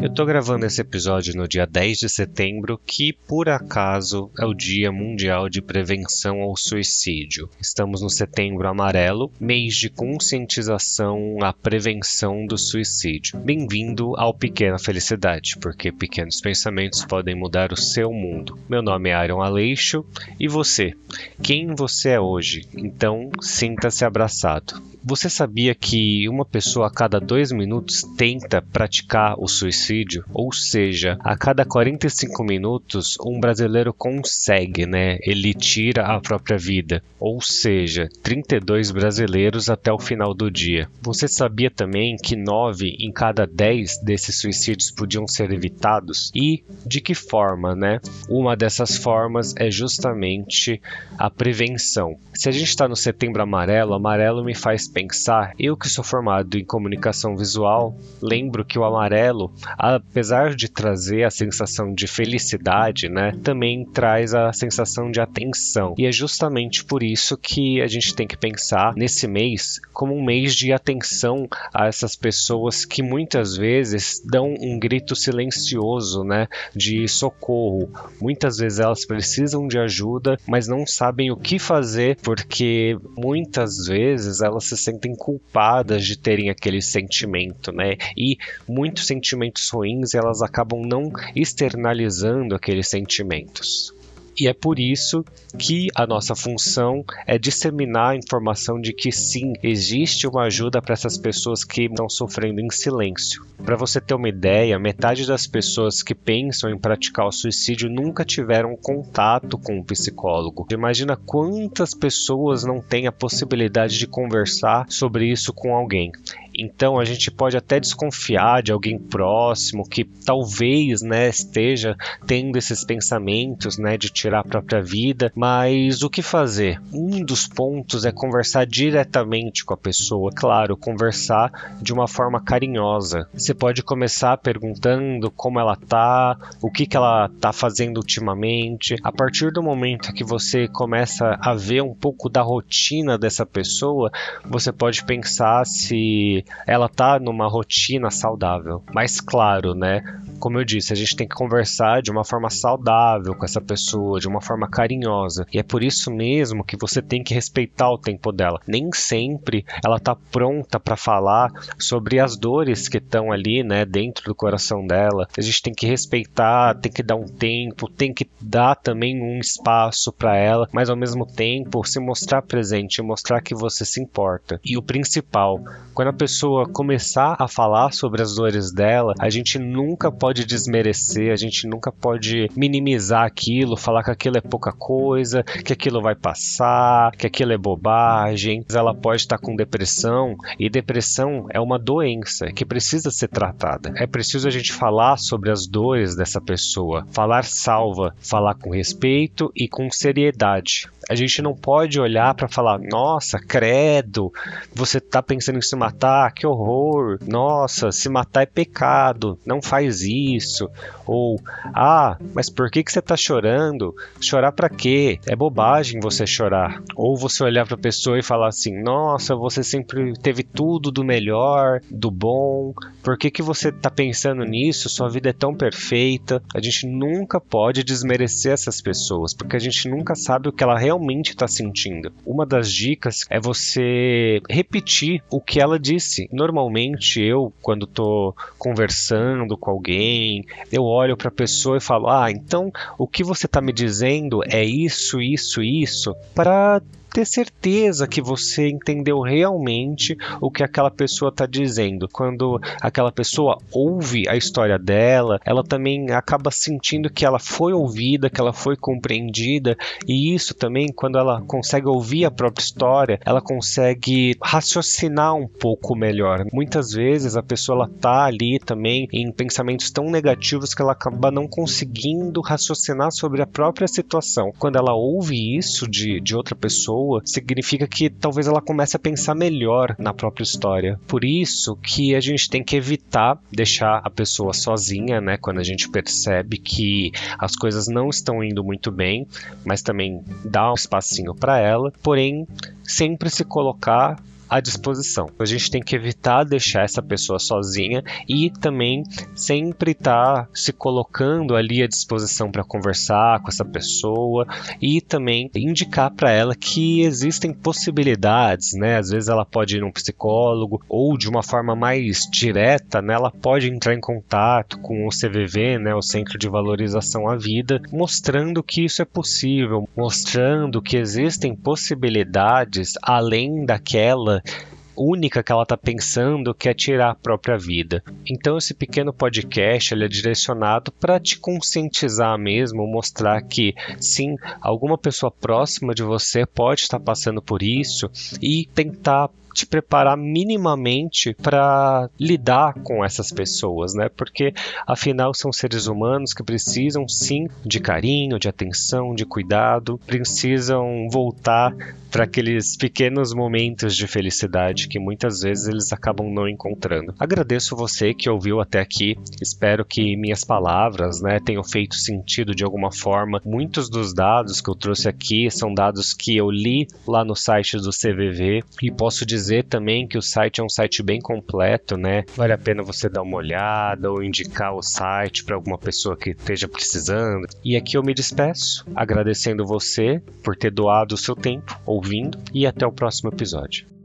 Eu tô gravando esse episódio no dia 10 de setembro, que por acaso é o Dia Mundial de Prevenção ao Suicídio. Estamos no Setembro Amarelo, mês de conscientização à prevenção do suicídio. Bem-vindo ao Pequena Felicidade, porque pequenos pensamentos podem mudar o seu mundo. Meu nome é Aaron Aleixo e você? Quem você é hoje? Então, sinta-se abraçado. Você sabia que uma pessoa a cada dois minutos tenta praticar o suicídio? Ou seja, a cada 45 minutos um brasileiro consegue, né? Ele tira a própria vida. Ou seja, 32 brasileiros até o final do dia. Você sabia também que 9 em cada 10 desses suicídios podiam ser evitados? E de que forma, né? Uma dessas formas é justamente a prevenção. Se a gente está no setembro amarelo, amarelo me faz pensar, eu que sou formado em comunicação visual, lembro que o amarelo, apesar de trazer a sensação de felicidade, né, também traz a sensação de atenção. E é justamente por isso que a gente tem que pensar nesse mês como um mês de atenção a essas pessoas que muitas vezes dão um grito silencioso, né, de socorro. Muitas vezes elas precisam de ajuda, mas não sabem o que fazer porque muitas vezes elas se sentem culpadas de terem aquele sentimento, né? E muitos sentimentos ruins elas acabam não externalizando aqueles sentimentos. E é por isso que a nossa função é disseminar a informação de que sim, existe uma ajuda para essas pessoas que estão sofrendo em silêncio. Para você ter uma ideia, metade das pessoas que pensam em praticar o suicídio nunca tiveram contato com um psicólogo. Imagina quantas pessoas não têm a possibilidade de conversar sobre isso com alguém. Então a gente pode até desconfiar de alguém próximo que talvez, né, esteja tendo esses pensamentos, né, de tirar a própria vida, mas o que fazer? Um dos pontos é conversar diretamente com a pessoa, claro, conversar de uma forma carinhosa. Você pode começar perguntando como ela tá, o que que ela tá fazendo ultimamente. A partir do momento que você começa a ver um pouco da rotina dessa pessoa, você pode pensar se ela tá numa rotina saudável. Mas claro, né? Como eu disse, a gente tem que conversar de uma forma saudável com essa pessoa, de uma forma carinhosa. E é por isso mesmo que você tem que respeitar o tempo dela. Nem sempre ela tá pronta para falar sobre as dores que estão ali, né, dentro do coração dela. A gente tem que respeitar, tem que dar um tempo, tem que dar também um espaço para ela, mas ao mesmo tempo se mostrar presente, mostrar que você se importa. E o principal, quando a pessoa começar a falar sobre as dores dela, a gente nunca pode desmerecer, a gente nunca pode minimizar aquilo, falar que aquilo é pouca coisa, que aquilo vai passar, que aquilo é bobagem. Ela pode estar com depressão e depressão é uma doença que precisa ser tratada. É preciso a gente falar sobre as dores dessa pessoa. Falar salva, falar com respeito e com seriedade. A gente não pode olhar para falar, nossa, credo, você tá pensando em se matar, que horror, nossa, se matar é pecado, não faz isso. Ou, ah, mas por que, que você tá chorando? Chorar para quê? É bobagem você chorar. Ou você olhar para a pessoa e falar assim, nossa, você sempre teve tudo do melhor, do bom, por que, que você tá pensando nisso? Sua vida é tão perfeita. A gente nunca pode desmerecer essas pessoas, porque a gente nunca sabe o que ela realmente realmente está sentindo. Uma das dicas é você repetir o que ela disse. Normalmente eu, quando estou conversando com alguém, eu olho para a pessoa e falo: "Ah, então o que você está me dizendo é isso, isso, isso", para ter certeza que você entendeu realmente o que aquela pessoa está dizendo. Quando aquela pessoa ouve a história dela, ela também acaba sentindo que ela foi ouvida, que ela foi compreendida, e isso também, quando ela consegue ouvir a própria história, ela consegue raciocinar um pouco melhor. Muitas vezes a pessoa ela tá ali também em pensamentos tão negativos que ela acaba não conseguindo raciocinar sobre a própria situação. Quando ela ouve isso de, de outra pessoa, significa que talvez ela comece a pensar melhor na própria história. Por isso que a gente tem que evitar deixar a pessoa sozinha, né, quando a gente percebe que as coisas não estão indo muito bem, mas também dar um espacinho para ela, porém sempre se colocar à disposição. A gente tem que evitar deixar essa pessoa sozinha e também sempre estar tá se colocando ali à disposição para conversar com essa pessoa e também indicar para ela que existem possibilidades, né? Às vezes ela pode ir num psicólogo ou de uma forma mais direta, né? Ela pode entrar em contato com o CVV, né? O Centro de Valorização à Vida, mostrando que isso é possível, mostrando que existem possibilidades além daquela única que ela está pensando que é tirar a própria vida. Então esse pequeno podcast ele é direcionado para te conscientizar mesmo, mostrar que sim, alguma pessoa próxima de você pode estar passando por isso e tentar te preparar minimamente para lidar com essas pessoas, né? Porque afinal são seres humanos que precisam sim de carinho, de atenção, de cuidado, precisam voltar para aqueles pequenos momentos de felicidade que muitas vezes eles acabam não encontrando. Agradeço você que ouviu até aqui. Espero que minhas palavras, né, tenham feito sentido de alguma forma. Muitos dos dados que eu trouxe aqui são dados que eu li lá no site do CVV e posso dizer dizer também que o site é um site bem completo, né? Vale a pena você dar uma olhada ou indicar o site para alguma pessoa que esteja precisando. E aqui eu me despeço, agradecendo você por ter doado o seu tempo ouvindo e até o próximo episódio.